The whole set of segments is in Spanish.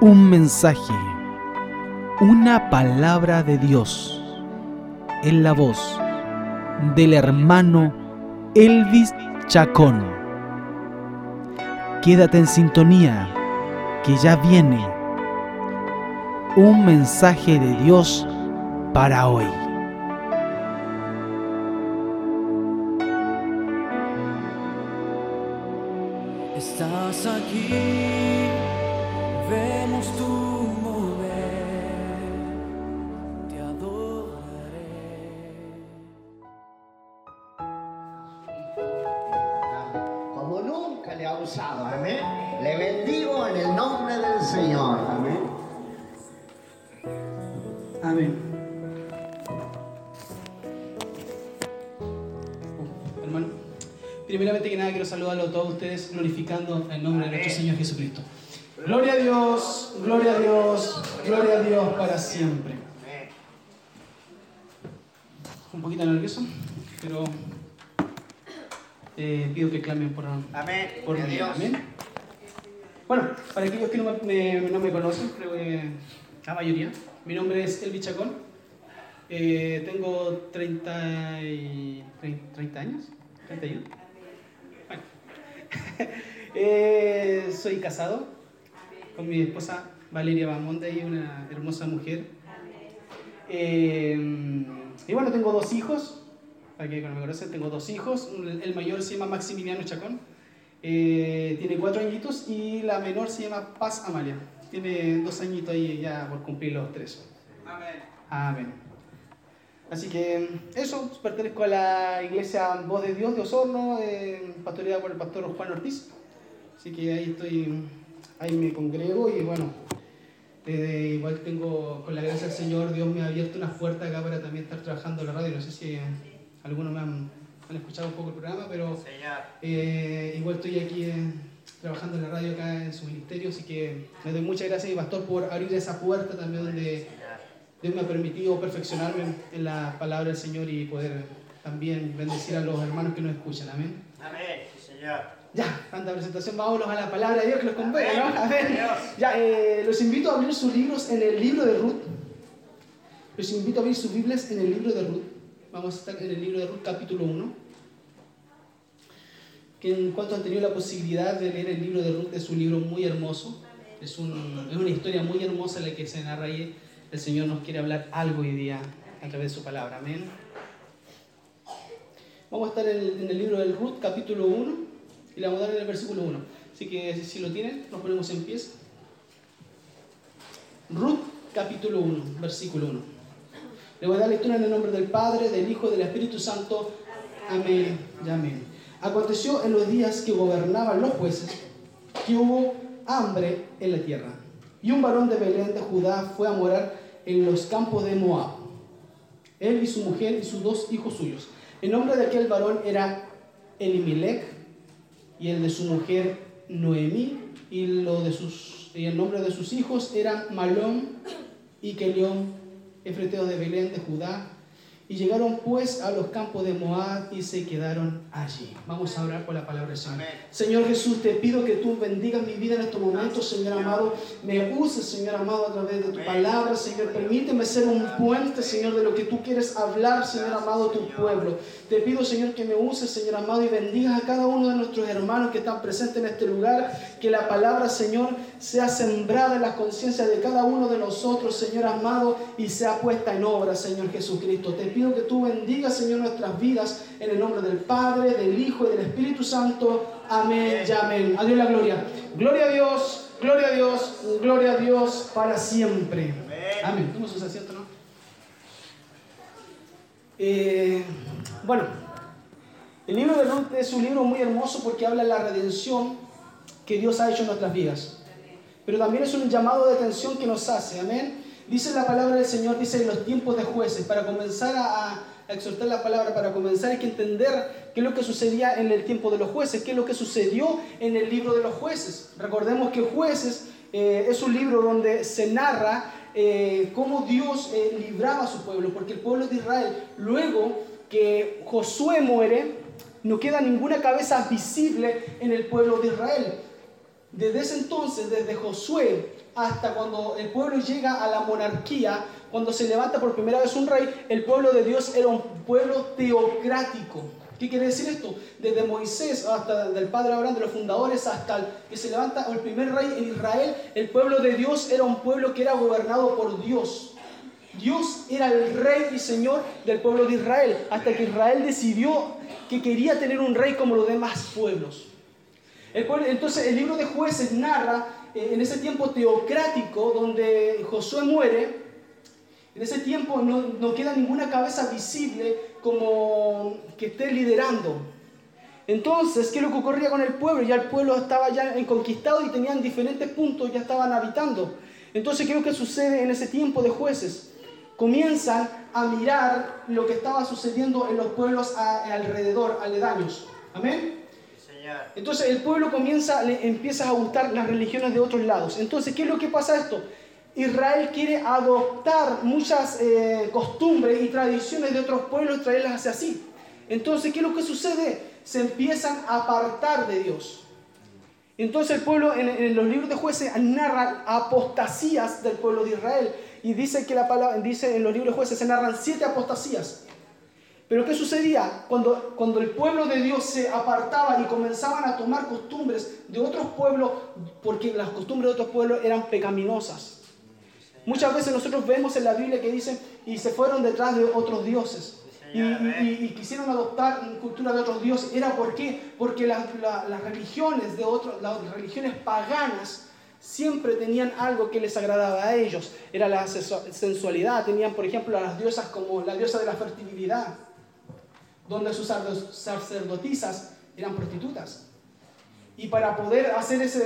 un mensaje, una palabra de Dios en la voz del hermano Elvis Chacón. Quédate en sintonía, que ya viene un mensaje de Dios para hoy. Y bueno, tengo dos hijos. Para que no me conocen, tengo dos hijos. El mayor se llama Maximiliano Chacón. Eh, tiene cuatro añitos y la menor se llama Paz Amalia. Tiene dos añitos ahí ya por cumplir los tres. Amén. Amén. Así que eso, pertenezco a la iglesia Voz de Dios de Osorno, eh, pastoreada por el pastor Juan Ortiz. Así que ahí estoy, ahí me congrego y bueno, eh, igual tengo, con la gracia del Señor, Dios me ha abierto unas puertas acá para también estar trabajando en la radio. No sé si algunos me han, han escuchado un poco el programa, pero eh, igual estoy aquí eh, trabajando en la radio acá en su ministerio, así que le doy muchas gracias mi pastor por abrir esa puerta también donde Dios me ha permitido perfeccionarme en la palabra del Señor y poder también bendecir a los hermanos que nos escuchan. Amén. Amén. Sí, Señor. Ya, tanta presentación, vámonos a la palabra de Dios que los convenga, ¿no? Ya, eh, los invito a abrir sus libros en el libro de Ruth. Los invito a abrir sus Biblias en el libro de Ruth. Vamos a estar en el libro de Ruth, capítulo 1. Que en cuanto han tenido la posibilidad de leer el libro de Ruth, es un libro muy hermoso. Es, un- es una historia muy hermosa la que se narra ahí. El Señor nos quiere hablar algo hoy día a través de su palabra. Amén. Vamos a estar en el, en el libro del Ruth, capítulo 1, y le vamos a dar en el versículo 1. Así que si- lo tienen, nos ponemos en pies. Ruth, capítulo 1, versículo 1. Le voy a dar lectura en el nombre del Padre, del Hijo y del Espíritu Santo. Amén y amén. Aconteció en los días que gobernaban los jueces que hubo hambre en la tierra. Y un varón de Belén de Judá fue a morar en los campos de Moab. Él y su mujer y sus dos hijos suyos. El nombre de aquel varón era Elimelech y el de su mujer Noemí y, lo de sus, y el nombre de sus hijos eran Malón y Kelión, efreteos de Belén de Judá. Y llegaron pues a los campos de Moab y se quedaron allí. Vamos a orar por la palabra del Señor. Amén. Señor Jesús, te pido que tú bendigas mi vida en estos momentos, Señor amado. Me uses, Señor amado, a través de tu palabra, Señor. Permíteme ser un puente, Señor, de lo que tú quieres hablar, Señor amado, a tu pueblo. Te pido, Señor, que me uses, Señor amado, y bendigas a cada uno de nuestros hermanos que están presentes en este lugar. Que la palabra, Señor, sea sembrada en la conciencia de cada uno de nosotros, Señor amado, y sea puesta en obra, Señor Jesucristo. Te pido que tú bendigas, Señor, nuestras vidas en el nombre del Padre, del Hijo y del Espíritu Santo. Amén y amén. A Dios la gloria. Gloria a Dios, gloria a Dios, gloria a Dios para siempre. Amén. Toma sus asientos, ¿no? Eh, bueno, el libro de Ruth es un libro muy hermoso porque habla de la redención que Dios ha hecho en nuestras vidas. Pero también es un llamado de atención que nos hace, amén. Dice la palabra del Señor, dice en los tiempos de jueces, para comenzar a, exhortar la palabra, para comenzar hay que entender qué es lo que sucedía en el tiempo de los jueces, qué es lo que sucedió en el libro de los jueces. Recordemos que jueces eh, es un libro donde se narra eh, cómo Dios eh, libraba a su pueblo, porque el pueblo de Israel, luego que Josué muere, no queda ninguna cabeza visible en el pueblo de Israel. Desde ese entonces, desde Josué hasta cuando el pueblo llega a la monarquía, cuando se levanta por primera vez un rey, el pueblo de Dios era un pueblo teocrático. ¿Qué quiere decir esto? Desde Moisés hasta el padre Abraham, de los fundadores, hasta el que se levanta el primer rey en Israel, el pueblo de Dios era un pueblo que era gobernado por Dios. Dios era el rey y señor del pueblo de Israel, hasta que Israel decidió que quería tener un rey como los demás pueblos. Entonces el libro de jueces narra eh, en ese tiempo teocrático donde Josué muere, en ese tiempo no, no queda ninguna cabeza visible como que esté liderando. Entonces, ¿qué es lo que ocurría con el pueblo? Ya el pueblo estaba ya conquistado y tenían diferentes puntos, ya estaban habitando. Entonces, ¿qué es lo que sucede en ese tiempo de jueces? Comienzan a mirar lo que estaba sucediendo en los pueblos alrededor, aledaños. Amén. Entonces el pueblo comienza, le empieza a gustar las religiones de otros lados. Entonces, ¿qué es lo que pasa esto? Israel quiere adoptar muchas eh, costumbres y tradiciones de otros pueblos y traerlas hacia sí. Entonces, ¿qué es lo que sucede? Se empiezan a apartar de Dios. Entonces el pueblo en, los libros de jueces narra apostasías del pueblo de Israel. Y dice que la palabra, dice en los libros de jueces se narran siete apostasías. Pero ¿qué sucedía? Cuando, cuando el pueblo de Dios se apartaba y comenzaban a tomar costumbres de otros pueblos, porque las costumbres de otros pueblos eran pecaminosas. Muchas veces nosotros vemos en la Biblia que dice, y se fueron detrás de otros dioses. Y, y- y quisieron adoptar cultura de otros dioses. ¿Era por qué? Porque las, la- las religiones de otros, las religiones paganas siempre tenían algo que les agradaba a ellos. Era la sensu- sensualidad. Tenían, por ejemplo, a las diosas como la diosa de la fertilidad, donde sus sacerdotisas eran prostitutas. Y para poder hacer ese,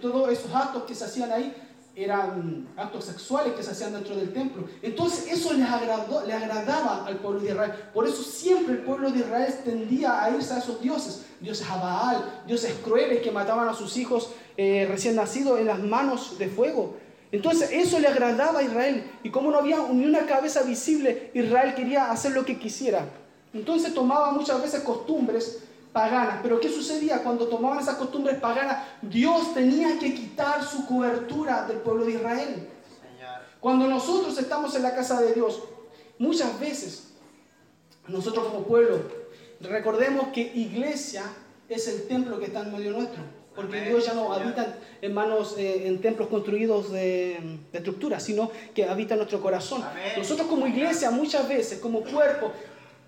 todos esos actos que se hacían ahí, eran actos sexuales que se hacían dentro del templo. Entonces eso les, agradó, les agradaba al pueblo de Israel. Por eso siempre el pueblo de Israel tendía a irse a esos dioses. Dioses a dioses crueles que mataban a sus hijos eh, recién nacidos en las manos de fuego. Entonces eso le agradaba a Israel. Y como no había ni una cabeza visible, Israel quería hacer lo que quisiera. Entonces tomaba muchas veces costumbres paganas. Pero ¿qué sucedía cuando tomaban esas costumbres paganas? Dios tenía que quitar su cobertura del pueblo de Israel. Cuando nosotros estamos en la casa de Dios, muchas veces, nosotros como pueblo, recordemos que iglesia es el templo que está en medio nuestro. Porque Dios ya no habita en manos, eh, en templos construidos de, de estructuras, sino que habita en nuestro corazón. Amén. Nosotros como iglesia muchas veces, como cuerpo,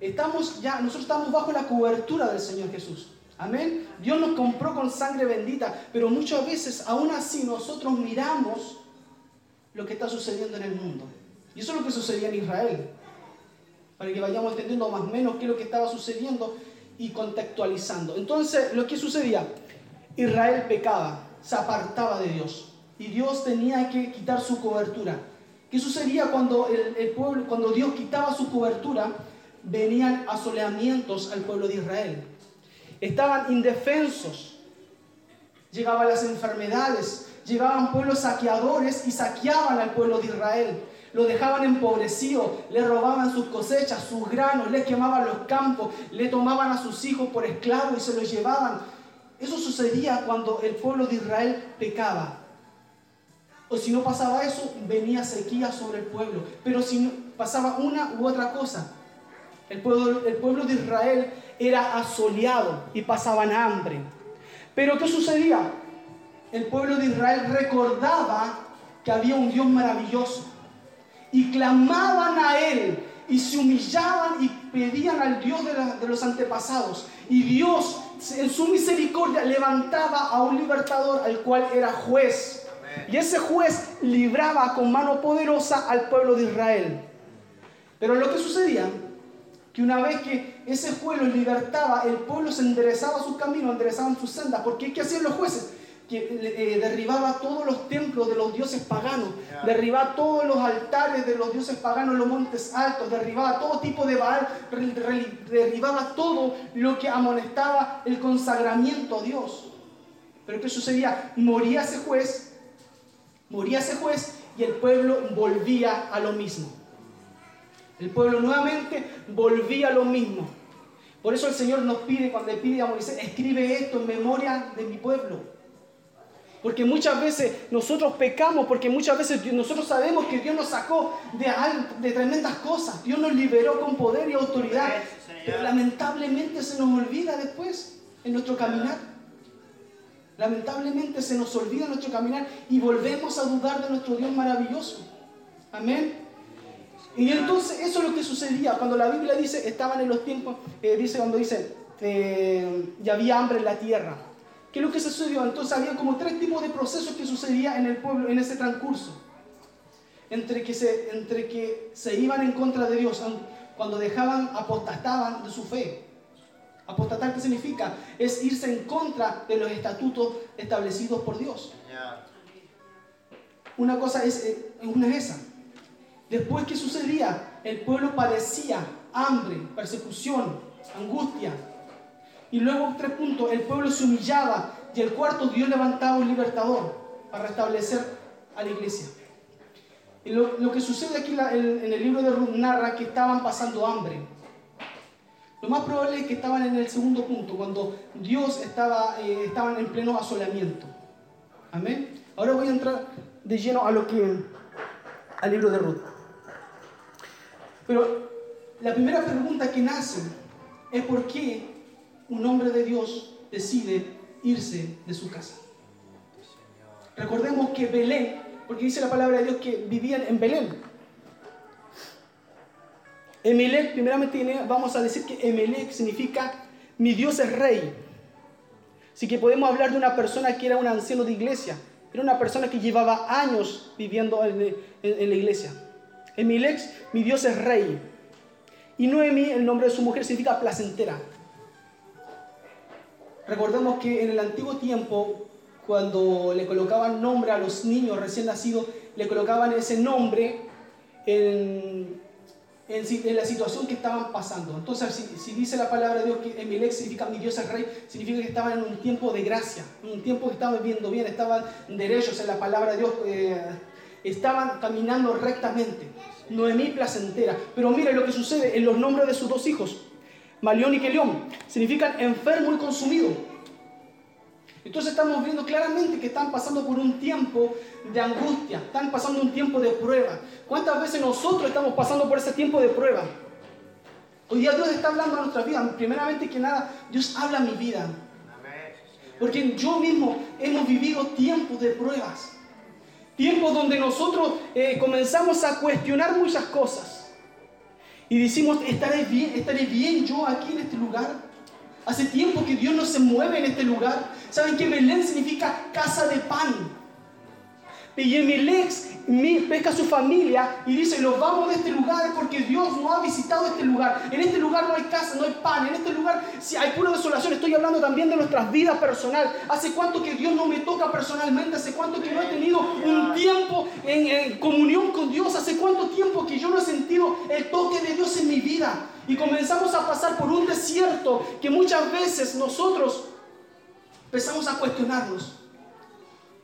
estamos ya, nosotros estamos bajo la cobertura del Señor Jesús. Amén. Dios nos compró con sangre bendita, pero muchas veces aún así nosotros miramos lo que está sucediendo en el mundo. Y eso es lo que sucedía en Israel. Para que vayamos entendiendo más o menos qué es lo que estaba sucediendo y contextualizando. Entonces, lo que sucedía, Israel pecaba, se apartaba de Dios. Y Dios tenía que quitar su cobertura. ¿Qué sucedía cuando el, el pueblo, cuando Dios quitaba su cobertura? Venían asoleamientos al pueblo de Israel. Estaban indefensos. Llegaban las enfermedades, llegaban pueblos saqueadores y saqueaban al pueblo de Israel. Lo dejaban empobrecido, le robaban sus cosechas, sus granos, le quemaban los campos, le tomaban a sus hijos por esclavos y se los llevaban. Eso sucedía cuando el pueblo de Israel pecaba. O si no pasaba eso, venía sequía sobre el pueblo. Pero si no- pasaba una u otra cosa, el pueblo, el pueblo de Israel era asoleado y pasaban hambre. Pero ¿qué sucedía? El pueblo de Israel recordaba que había un Dios maravilloso y clamaban a Él y se humillaban y pedían al Dios de, la- de los antepasados. Y Dios, en su misericordia, levantaba a un libertador al cual era juez. Y ese juez libraba con mano poderosa al pueblo de Israel. Pero lo que sucedía, que una vez que ese juez los libertaba, el pueblo se enderezaba su camino, enderezaban sus sendas. Porque ¿qué hacían los jueces? Que eh, derribaba todos los templos de los dioses paganos, derribaba todos los altares de los dioses paganos en los montes altos, derribaba todo tipo de Baal, derribaba todo lo que amonestaba el consagramiento a Dios. Pero ¿qué sucedía? Moría ese juez, moría ese juez y el pueblo volvía a lo mismo. El pueblo nuevamente volvía a lo mismo. Por eso el Señor nos pide, cuando le pide a Moisés, escribe esto en memoria de mi pueblo. Porque muchas veces nosotros pecamos, porque muchas veces nosotros sabemos que Dios nos sacó de, de tremendas cosas. Dios nos liberó con poder y autoridad. Pero lamentablemente se nos olvida después en nuestro caminar. Lamentablemente se nos olvida nuestro caminar y volvemos a dudar de nuestro Dios maravilloso. Amén. Y entonces eso es lo que sucedía cuando la Biblia dice, estaban en los tiempos, eh, dice cuando dice, eh, y había hambre en la tierra. ¿Qué es lo que sucedió? Entonces había como tres tipos de procesos que sucedía en el pueblo en ese transcurso. Entre que se, entre que se iban en contra de Dios, cuando dejaban, apostataban de su fe. Apostatar, ¿qué significa? Es irse en contra de los estatutos establecidos por Dios. Una cosa es, eh, una es esa. Después, ¿qué sucedía? El pueblo padecía hambre, persecución, angustia. Y luego, tres puntos, el pueblo se humillaba. Y el cuarto, Dios levantaba un libertador para restablecer a la iglesia. Lo, que sucede aquí en el libro de Ruth narra que estaban pasando hambre. Lo más probable es que estaban en el segundo punto, cuando Dios estaba, eh, estaban en pleno asolamiento. Amén. Ahora voy a entrar de lleno a lo que al libro de Ruth. Pero la primera pregunta que nace es por qué un hombre de Dios decide irse de su casa. Recordemos que Belén, porque dice la palabra de Dios que vivían en Belén. Emelec, primeramente vamos a decir que Emelec significa mi Dios es rey. Así que podemos hablar de una persona que era un anciano de iglesia. Era una persona que llevaba años viviendo en, en- en la iglesia. Emelec, mi Dios es rey. Y Noemi, el nombre de su mujer, significa placentera. Recordemos que en el antiguo tiempo, cuando le colocaban nombre a los niños recién nacidos, le colocaban ese nombre en, en en la situación que estaban pasando. Entonces, si, dice la palabra de Dios que Emelec significa mi Dios es rey, significa que estaban en un tiempo de gracia, en un tiempo que estaban viviendo bien, estaban derechos en la palabra de Dios, eh, estaban caminando rectamente. Noemí placentera. Pero mire lo que sucede en los nombres de sus dos hijos, Malión y Kelión, significan enfermo y consumido. Entonces estamos viendo claramente que están pasando por un tiempo de angustia, están pasando un tiempo de prueba. ¿Cuántas veces nosotros estamos pasando por ese tiempo de prueba? Hoy día Dios está hablando a nuestras vidas. Primeramente que nada, Dios habla a mi vida. Porque yo mismo hemos vivido tiempos de pruebas. Tiempos donde nosotros eh, comenzamos a cuestionar muchas cosas. Y decimos, ¿estaré bien, ¿estaré bien yo aquí en este lugar? Hace tiempo que Dios no se mueve en este lugar. ¿Saben que Belén significa casa de pan? Y mi- pesca a su familia y dice, nos vamos de este lugar porque Dios no ha visitado este lugar. En este lugar no hay casa, no hay pan. En este lugar si hay desolación. Estoy hablando también de nuestras vidas personales. ¿Hace cuánto que Dios no me toca personalmente? ¿Hace cuánto que no he tenido un tiempo en, en comunión con Dios? ¿Hace cuánto tiempo que yo no he sentido el toque de Dios en mi vida? Y comenzamos a pasar por un desierto que muchas veces nosotros empezamos a cuestionarnos.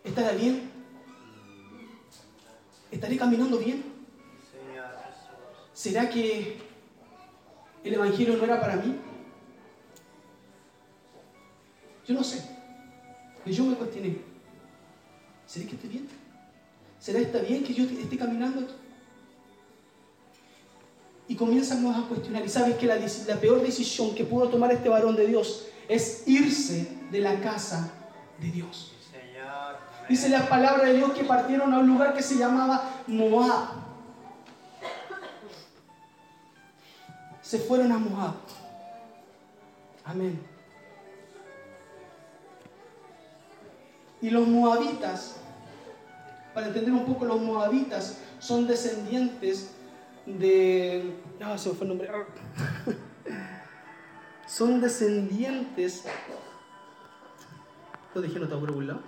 ¿Estará bien? ¿Estaré caminando bien? ¿Será que el Evangelio no era para mí? Yo no sé. Pero yo me cuestioné. ¿Será que esté bien? ¿Será está bien que yo esté caminando? Y comienzan a cuestionar. Y sabes que la, la peor decisión que pudo tomar este varón de Dios es irse de la casa de Dios. Dice la palabra de Dios que partieron a un lugar que se llamaba Moab. Se fueron a Moab. Amén. Y los moabitas, para entender un poco, los moabitas son descendientes de... Ah, se me fue el nombre. Son descendientes... Lo dejé anotado por algún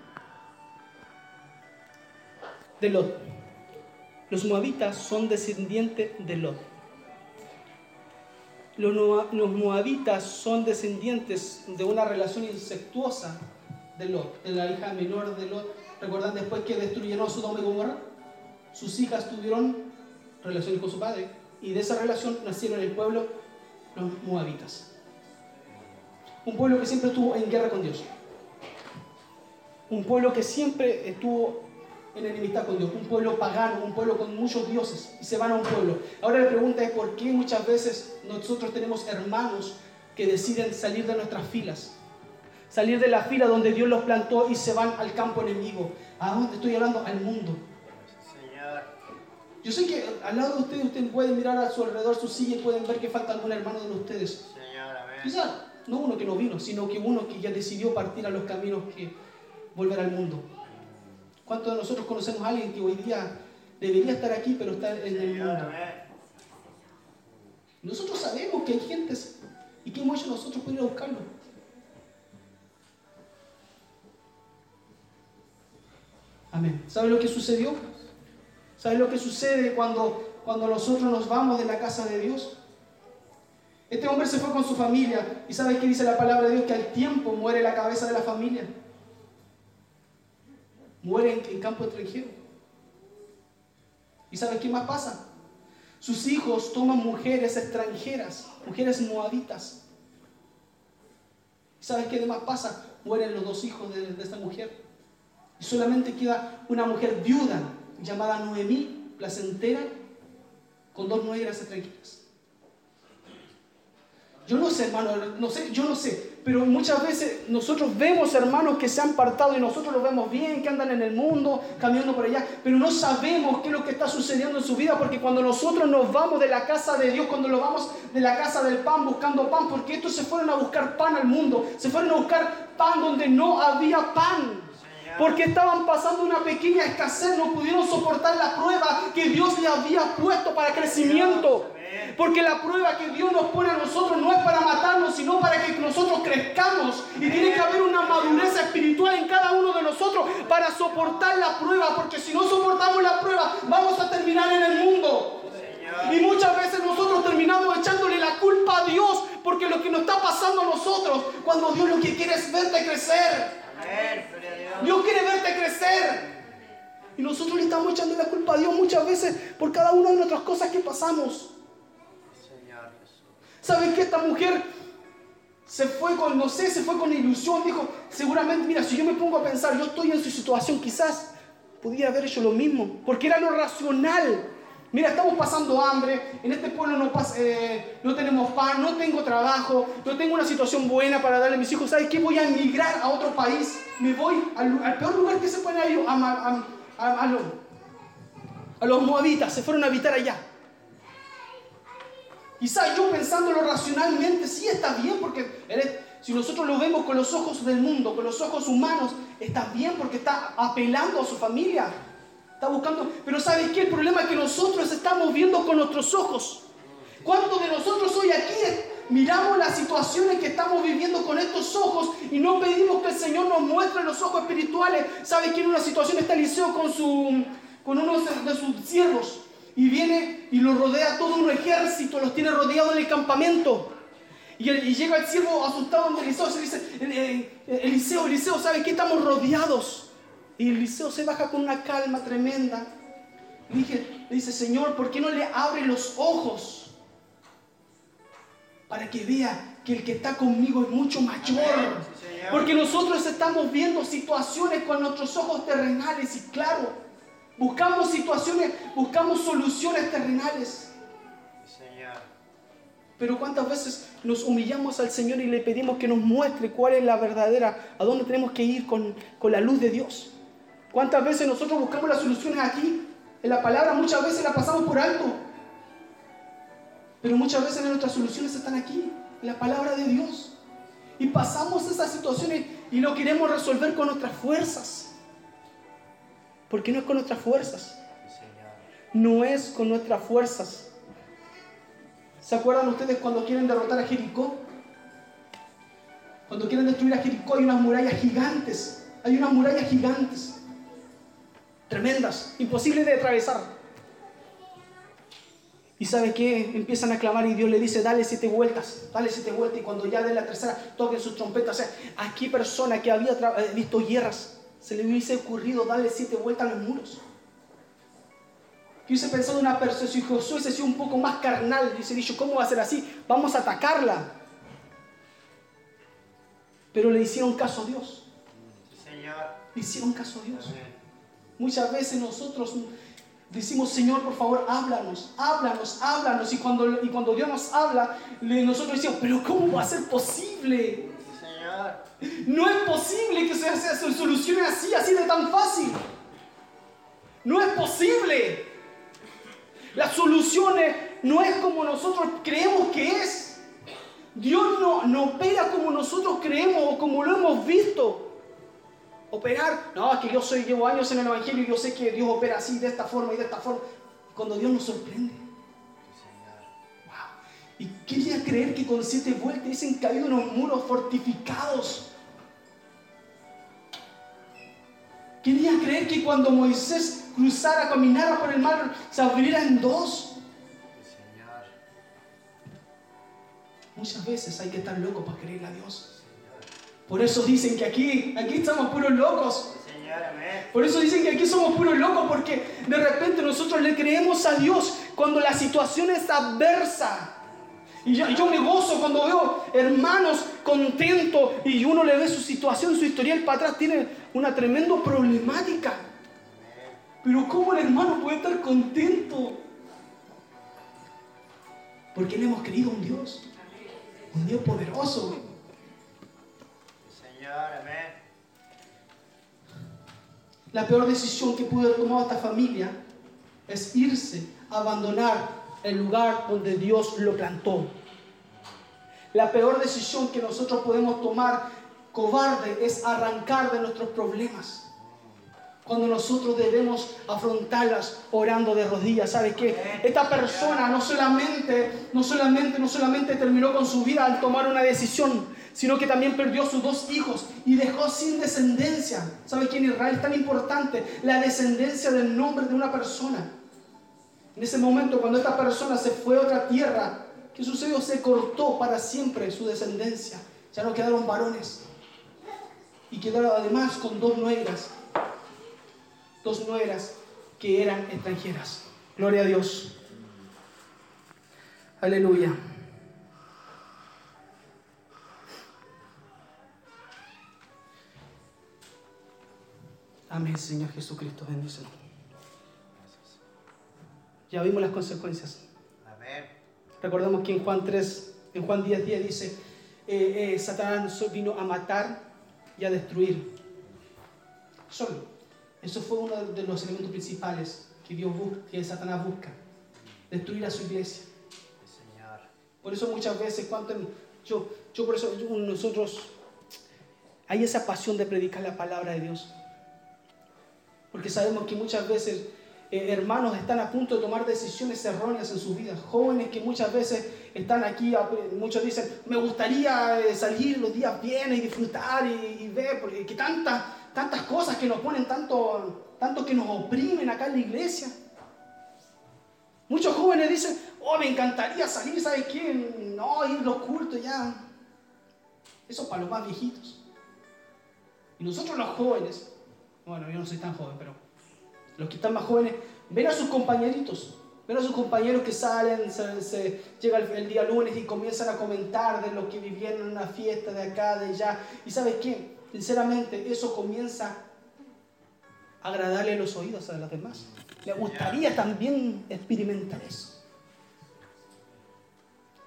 de Lot. Los moabitas son descendientes de Lot. Los moabitas son descendientes de una relación incestuosa de Lot, de la hija menor de Lot. ¿Recuerdan después que destruyeron Sodoma y Gomorra? Sus hijas tuvieron relaciones con su padre y de esa relación nacieron el pueblo los moabitas. Un pueblo que siempre estuvo en guerra con Dios. Un pueblo que siempre estuvo en enemistad con Dios, un pueblo pagano, un pueblo con muchos dioses, y se van a un pueblo. Ahora la pregunta es por qué muchas veces nosotros tenemos hermanos que deciden salir de nuestras filas, salir de la fila donde Dios los plantó y se van al campo enemigo. ¿A dónde estoy hablando? Al mundo. Yo sé que al lado de ustedes, ustedes pueden mirar a su alrededor su silla y pueden ver que falta algún hermano de ustedes. Señor, amén. Quizá no uno que no vino, sino que uno que ya decidió partir a los caminos que volver al mundo. ¿Cuántos de nosotros conocemos a alguien que hoy día debería estar aquí, pero está en el mundo? Nosotros sabemos que hay gentes y que hemos hecho nosotros para ir a buscarlo. Amén. ¿Sabe lo que sucedió? ¿Sabe lo que sucede cuando, cuando nosotros nos vamos de la casa de Dios? Este hombre se fue con su familia y ¿sabe qué dice la palabra de Dios? Que al tiempo muere la cabeza de la familia. Muere en, en campo extranjero. ¿Y sabe qué más pasa? Sus hijos toman mujeres extranjeras, mujeres moabitas. ¿Y sabes qué demás pasa? Mueren los dos hijos de, de esta mujer. Y solamente queda una mujer viuda llamada Noemí, placentera, con dos nueras extranjeras. Yo no sé, hermano, no sé, yo no sé, pero muchas veces nosotros vemos hermanos que se han apartado y nosotros los vemos bien, que andan en el mundo, caminando por allá, pero no sabemos qué es lo que está sucediendo en su vida, porque cuando nosotros nos vamos de la casa de Dios, cuando nos vamos de la casa del pan buscando pan, porque estos se fueron a buscar pan al mundo, se fueron a buscar pan donde no había pan. Porque estaban pasando una pequeña escasez, no pudieron soportar la prueba que Dios le había puesto para crecimiento. Porque la prueba que Dios nos pone a nosotros no es para matarnos, sino para que nosotros crezcamos. Y tiene que haber una madurez espiritual en cada uno de nosotros para soportar la prueba. Porque si no soportamos la prueba, vamos a terminar en el mundo. Y muchas veces nosotros terminamos echándole la culpa a Dios porque lo que nos está pasando a nosotros, cuando Dios lo que quiere es verte crecer. Amén. Dios. Quiere verte crecer. Y nosotros le estamos echando la culpa a Dios muchas veces por cada una de nuestras cosas que pasamos. ¿Saben que esta mujer se fue con, no sé, se fue con ilusión? Dijo, seguramente, mira, si yo me pongo a pensar, yo estoy en su situación, quizás pudiera haber hecho lo mismo, porque era lo racional. Mira, estamos pasando hambre, en este pueblo no, eh, no tenemos pan, no tengo trabajo, no tengo una situación buena para darle a mis hijos. ¿Sabes qué? Voy a emigrar a otro país. Me voy al, al peor lugar que se puede ir, a, a, a- a los, a los moabitas. Se fueron a habitar allá. Quizás yo pensándolo racionalmente, sí está bien, porque él es- si nosotros lo vemos con los ojos del mundo, con los ojos humanos, está bien porque está apelando a su familia. Está buscando. Pero ¿sabes qué? El problema es que nosotros estamos viendo con nuestros ojos. ¿Cuántos de nosotros hoy aquí miramos las situaciones que estamos viviendo con estos ojos y no pedimos que el Señor nos muestre los ojos espirituales? ¿Sabes que en una situación está Eliseo con, su, con uno de sus siervos? Y viene y lo rodea todo un ejército, los tiene rodeados en el campamento. Y, y llega el siervo asustado donde Eliseo se dice, "Eh, eh, Eliseo, Eliseo, ¿sabe qué? Estamos rodeados. Y Eliseo se baja con una calma tremenda. Dije, le dice, Señor, ¿por qué no le abre los ojos? Para que vea que el que está conmigo es mucho mayor. Porque nosotros estamos viendo situaciones con nuestros ojos terrenales y claro, buscamos situaciones, buscamos soluciones terrenales. Señor. Pero cuántas veces nos humillamos al Señor y le pedimos que nos muestre cuál es la verdadera, a dónde tenemos que ir con, con la luz de Dios. Cuántas veces nosotros buscamos las soluciones aquí, en la palabra, muchas veces la pasamos por alto. Pero muchas veces nuestras soluciones están aquí, en la palabra de Dios. Y pasamos esas situaciones y lo queremos resolver con nuestras fuerzas. Porque no es con nuestras fuerzas no es con nuestras fuerzas. ¿Se acuerdan ustedes cuando quieren derrotar a Jericó? Cuando quieren destruir a Jericó hay unas murallas gigantes. Hay unas murallas gigantes. Tremendas, imposibles de atravesar. ¿Y sabe qué? Empiezan a clamar y Dios le dice, dale siete vueltas, dale siete vueltas. Y cuando ya den la tercera, toquen sus trompetas. O sea, aquí persona que había eh, visto guerras, se le hubiese ocurrido darle siete vueltas a los muros. Que hubiese pensado una persona, si Josué se sido un poco más carnal, hubiese dicho, ¿cómo va a ser así? Vamos a atacarla. Pero le hicieron caso a Dios. Sí, Señor. Le hicieron caso a Dios. Muchas veces nosotros decimos, Señor, por favor, háblanos, háblanos, háblanos. Y cuando, y cuando Dios nos habla, nosotros decimos, pero ¿cómo va a ser posible? No es posible que se, se, se solucione así, así de tan fácil. No es posible. Las soluciones no es como nosotros creemos que es. Dios no, no opera como nosotros creemos o como lo hemos visto. Operar, no, es que yo soy, llevo años en el Evangelio y yo sé que Dios opera así, de esta forma y de esta forma. Cuando Dios nos sorprende. Wow. Y quería creer que con siete vueltas hubiesen caído unos muros fortificados. Quería creer que cuando Moisés cruzara, caminara por el mar, se abriera en dos. Muchas veces hay que estar loco para creerle a Dios. Por eso dicen que aquí, aquí estamos puros locos. Por eso dicen que aquí somos puros locos porque de repente nosotros le creemos a Dios cuando la situación es adversa. Y yo, yo me gozo cuando veo hermanos contentos y uno le ve su situación, su historial para atrás, tiene una tremenda problemática. Pero ¿cómo el hermano puede estar contento? Porque le hemos creído a un Dios, un Dios poderoso. La peor decisión que pudo haber tomado esta familia es irse, abandonar el lugar donde Dios lo plantó. La peor decisión que nosotros podemos tomar, cobarde, es arrancar de nuestros problemas. Cuando nosotros debemos afrontarlas orando de rodillas, ¿sabes qué? Esta persona no solamente, no solamente, no solamente terminó con su vida al tomar una decisión, sino que también perdió sus dos hijos y dejó sin descendencia. ¿Sabe qué en Israel es tan importante? La descendencia del nombre de una persona. En ese momento, cuando esta persona se fue a otra tierra, ¿qué sucedió? Se cortó para siempre su descendencia. Ya no quedaron varones. Y quedaron además con dos nueras. Dos nueras que eran extranjeras. Gloria a Dios. Aleluya. Amén, Señor Jesucristo, bendícelo. Ya vimos las consecuencias. Recordemos que en Juan 3, en Juan 10, 10 dice, eh, eh, Satanás vino a matar y a destruir. Solo. Eso fue uno de los elementos principales que Dios busca, que Satanás busca. Destruir a su iglesia. Por eso muchas veces, cuando yo, yo por eso yo- nosotros, hay esa pasión de predicar la palabra de Dios. Porque sabemos que muchas veces eh, hermanos están a punto de tomar decisiones erróneas en sus vidas. Jóvenes que muchas veces están aquí, a- muchos dicen, me gustaría eh, salir los días bien y disfrutar y, y ver, porque que tantas, tantas cosas que nos ponen tanto, tanto que nos oprimen acá en la iglesia. Muchos jóvenes dicen, oh, me encantaría salir, ¿sabes qué? No, ir los cultos ya. Eso para los más viejitos. Y nosotros los jóvenes, bueno, yo no soy tan joven, pero los que están más jóvenes, ven a sus compañeritos, ven a sus compañeros que salen, se, llega el, día lunes y comienzan a comentar de lo que vivieron en una fiesta de acá, de allá. Y sabes qué, sinceramente, eso comienza a agradarle los oídos a los demás. Le gustaría también experimentar eso.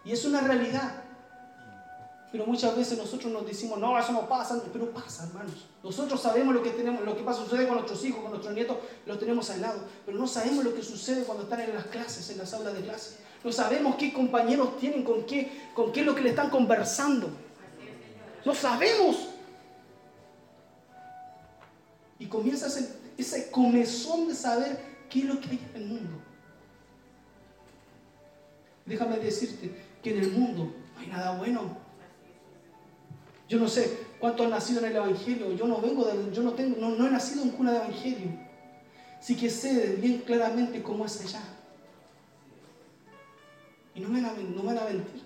Y es una realidad. Pero muchas veces nosotros nos decimos, no, eso no pasa, pero pasa, hermanos. Nosotros sabemos lo que tenemos, lo que pasa, sucede con nuestros hijos, con nuestros nietos, los tenemos al lado, pero no sabemos lo que sucede cuando están en las clases, en las aulas de clase. No sabemos qué compañeros tienen, con qué, con qué es lo que le están conversando. No sabemos. Y comienza ese, ese comezón de saber qué es lo que hay en el mundo. Déjame decirte que en el mundo no hay nada bueno. Yo no sé cuántos han nacido en el Evangelio. Yo no vengo del, yo no tengo, no, he nacido en cuna de Evangelio. Sí que sé bien claramente cómo es allá. Y no me van a, no me a mentir.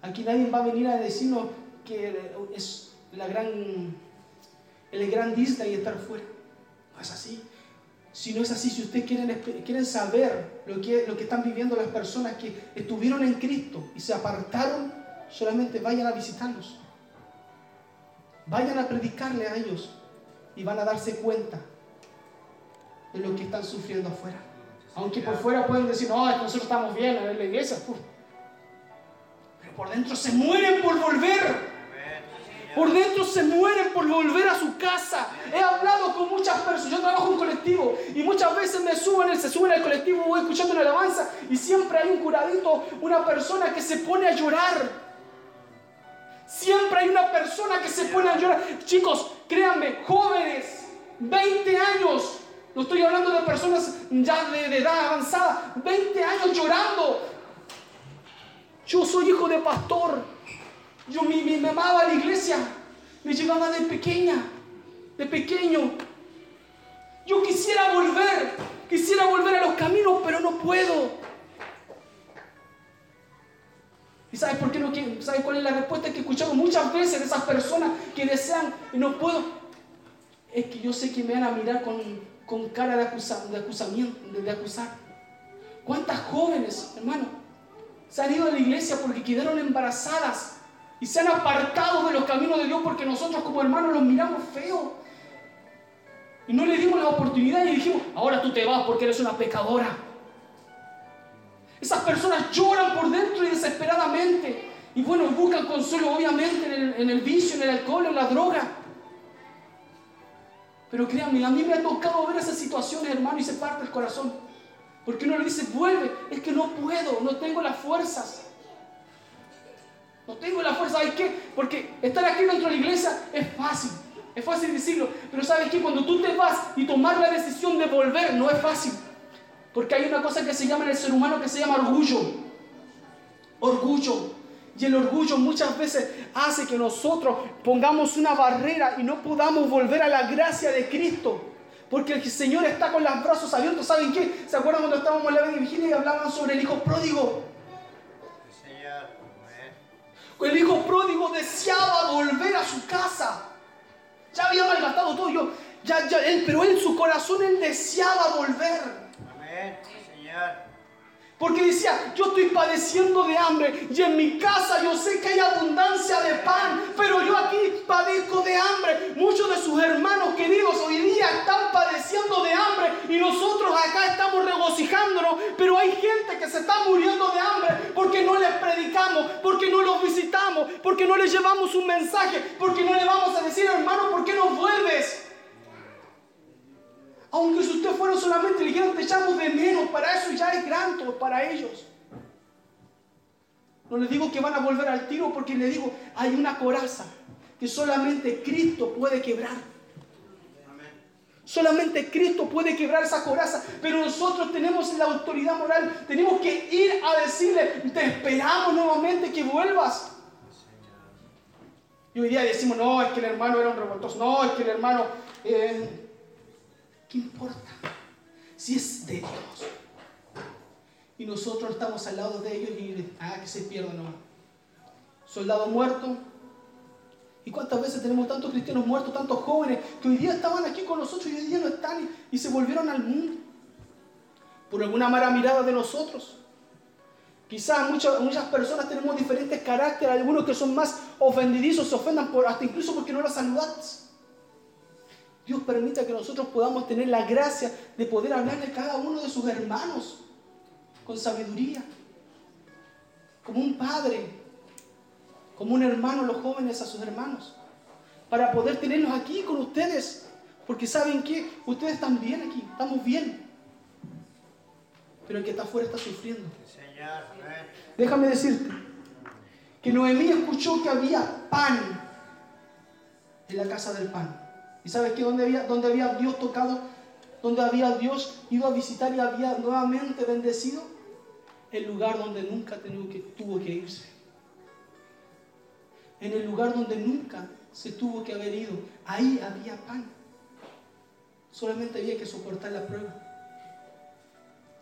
Aquí nadie va a venir a decirnos que es la gran, el gran Disney estar fuera. No es así. Si no es así, si ustedes quieren, quieren saber lo que, lo que están viviendo las personas que estuvieron en Cristo y se apartaron, solamente vayan a visitarlos. Vayan a predicarle a ellos y van a darse cuenta de lo que están sufriendo afuera. Aunque por fuera pueden decir, no, nosotros estamos bien en la iglesia. Pero por dentro se mueren por volver. Por dentro se mueren por volver a su casa. He hablado con muchas personas. Yo trabajo en un colectivo y muchas veces me suben, se suben al colectivo, voy escuchando una alabanza y siempre hay un curadito, una persona que se pone a llorar. Siempre hay una persona que se pone a llorar. Chicos, créanme, jóvenes, 20 años. No estoy hablando de personas ya de, edad avanzada. 20 años llorando. Yo soy hijo de pastor. Yo mi, mi, me amaba la iglesia, me llevaba de pequeña, de pequeño. Yo quisiera volver, quisiera volver a los caminos, pero no puedo. ¿Y sabes por qué no? ¿Sabes cuál es la respuesta que escuchamos muchas veces de esas personas que desean y no puedo? Es que yo sé que me van a mirar con, con cara de, acusa, de acusamiento, de, acusar. ¿Cuántas jóvenes, hermano, se han ido a la iglesia porque quedaron embarazadas y se han apartado de los caminos de Dios porque nosotros como hermanos los miramos feo. Y no le dimos la oportunidad y dijimos, ahora tú te vas porque eres una pecadora. Esas personas lloran por dentro y desesperadamente. Bueno, buscan consuelo obviamente en el, vicio, en el alcohol, en la droga. Pero créanme, a mí me ha tocado ver esas situaciones, hermano, y se parte el corazón. Porque uno le dice, vuelve, es que no puedo, no tengo las fuerzas. No tengo la fuerza, ¿sabes qué? Porque estar aquí dentro de la iglesia es fácil, es fácil decirlo, pero ¿sabes qué? Cuando tú te vas y tomar la decisión de volver, no es fácil. Porque hay una cosa que se llama en el ser humano que se llama orgullo. Orgullo. Y el orgullo muchas veces hace que nosotros pongamos una barrera y no podamos volver a la gracia de Cristo. Porque el Señor está con los brazos abiertos. ¿Saben qué? ¿Se acuerdan cuando estábamos en la vigilia y hablaban sobre el hijo pródigo? El hijo pródigo deseaba volver a su casa. Ya había malgastado todo. Yo, ya, ya, él, pero en su corazón él deseaba volver. Amén, Señor. Porque decía, yo estoy padeciendo de hambre y en mi casa yo sé que hay abundancia de pan, pero yo aquí padezco de hambre. Muchos de sus hermanos queridos hoy día están padeciendo de hambre y nosotros acá estamos regocijándonos, pero hay gente que se está muriendo de hambre porque no les predicamos, porque no los visitamos, porque no les llevamos un mensaje, porque no le vamos a decir, hermano, ¿por qué no vuelves? Aunque si usted fuera solamente le te echamos de menos, para eso ya es granto para ellos. No les digo que van a volver al tiro porque les digo, hay una coraza que solamente Cristo puede quebrar. Solamente Cristo puede quebrar esa coraza, pero nosotros tenemos la autoridad moral, tenemos que ir a decirle, te esperamos nuevamente que vuelvas. Y hoy día decimos, no, es que el hermano era un revoltoso, no, es que el hermano... Eh, ¿Qué importa? Si es de Dios. Y nosotros estamos al lado de ellos y ah, que se pierdan nomás. Soldado muerto. ¿Y cuántas veces tenemos tantos cristianos muertos, tantos jóvenes que hoy día estaban aquí con nosotros y hoy día no están y, se volvieron al mundo? Por alguna mala mirada de nosotros. Quizás muchas, muchas personas tenemos diferentes caracteres, algunos que son más ofendidizos, se ofendan por, hasta incluso porque no los saludaste. Dios permita que nosotros podamos tener la gracia de poder hablarle a cada uno de sus hermanos con sabiduría, como un padre, como un hermano, los jóvenes a sus hermanos, para poder tenerlos aquí con ustedes, porque saben que ustedes están bien aquí, estamos bien, pero el que está afuera está sufriendo. Déjame decirte que Noemí escuchó que había pan en la casa del pan. ¿Y sabes qué? ¿Dónde había, dónde había Dios tocado? ¿Dónde había Dios ido a visitar y había nuevamente bendecido? El lugar donde nunca tuvo que, tuvo que irse. En el lugar donde nunca se tuvo que haber ido. Ahí había pan. Solamente había que soportar la prueba.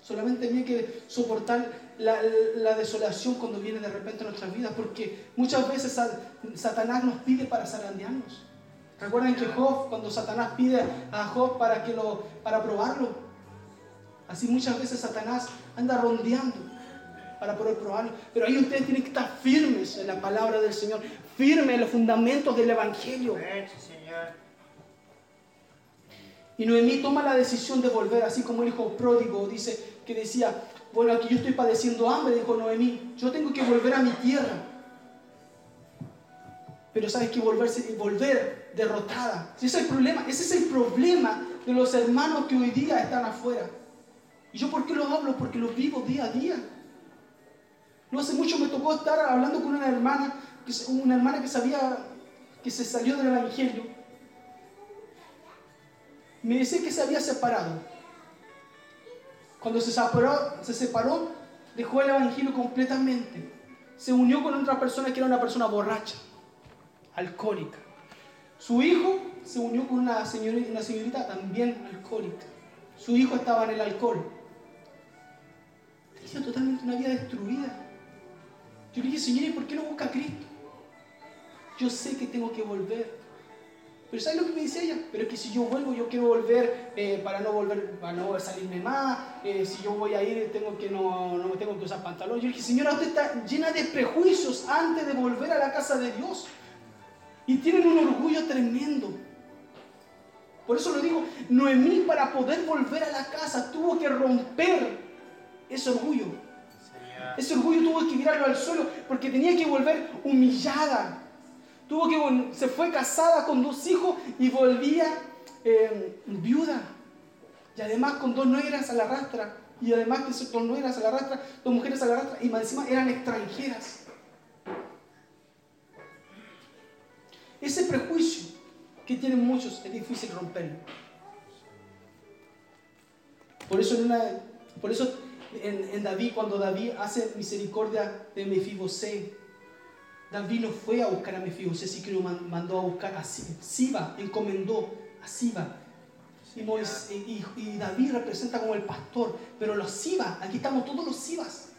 Solamente había que soportar la, la, desolación cuando viene de repente a nuestras vidas, porque muchas veces Satanás nos pide para zarandearnos. Recuerden que Job, cuando Satanás pide a Job para, que lo, para probarlo, así muchas veces Satanás anda rondeando para poder probarlo. Pero ahí ustedes tienen que estar firmes en la palabra del Señor, firme en los fundamentos del Evangelio. Y Noemí toma la decisión de volver, así como el hijo pródigo dice que decía, bueno, aquí yo estoy padeciendo hambre, dijo Noemí, yo tengo que volver a mi tierra. Pero sabes que volverse, volver derrotada. Ese es el problema, ese es el problema de los hermanos que hoy día están afuera. ¿Y yo por qué lo hablo? Porque lo vivo día a día. No hace mucho me tocó estar hablando con una hermana, una hermana que sabía que se salió del evangelio. Me decía que se había separado. Cuando se separó, se separó, dejó el evangelio completamente. Se unió con otra persona que era una persona borracha, alcohólica. Su hijo se unió con una señorita, una señorita también alcohólica. Su hijo estaba en el alcohol. Tenía totalmente una vida destruida. Yo le dije, Señor, ¿y por qué no busca a Cristo? Yo sé que tengo que volver. Pero ¿sabes lo que me dice ella? Pero es que si yo vuelvo, yo quiero volver eh, para no volver, para no salirme más. Eh, si yo voy a ir, tengo que no, no tengo que usar pantalón. Yo le dije, señora, usted está llena de prejuicios antes de volver a la casa de Dios. Y tienen un orgullo tremendo. Por eso lo digo, Noemí para poder volver a la casa tuvo que romper ese orgullo. Ese orgullo tuvo que tirarlo al suelo porque tenía que volver humillada. Tuvo que se fue casada con dos hijos y volvía eh, viuda. Y además con dos nueras a la rastra. Y además que dos nueras a la rastra, dos mujeres a la rastra y más encima eran extranjeras. Ese prejuicio que tienen muchos es difícil romperlo. Por eso en, una, por eso en, en David, cuando David hace misericordia de Mefibosé, David no fue a buscar a Mefibosé, sí que lo man- mandó a buscar a Si- Siba, encomendó a Siba. Y, y- y David representa como el pastor, pero los Siba, aquí estamos todos los Sibas.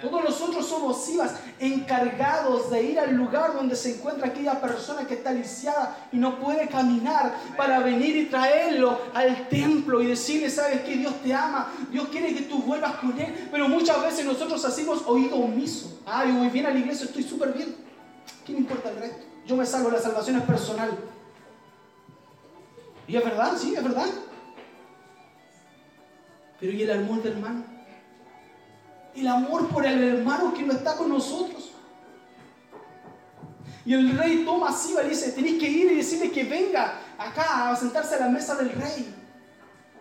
Todos nosotros somos Sibas, encargados de ir al lugar donde se encuentra aquella persona que está lisiada y no puede caminar para venir y traerlo al templo y decirle, sabes que Dios te ama, Dios quiere que tú vuelvas con Él, pero muchas veces nosotros hacemos oído omiso. Ah, yo voy bien a la iglesia, estoy súper bien. ¿Qué me importa el resto? Yo me salvo, la salvación es personal. Y es verdad, sí, es verdad. Pero ¿y el amor del hermano? El amor por el hermano que no está con nosotros. Y el rey toma a Siba y dice, tenéis que ir y decirle que venga acá a sentarse a la mesa del rey.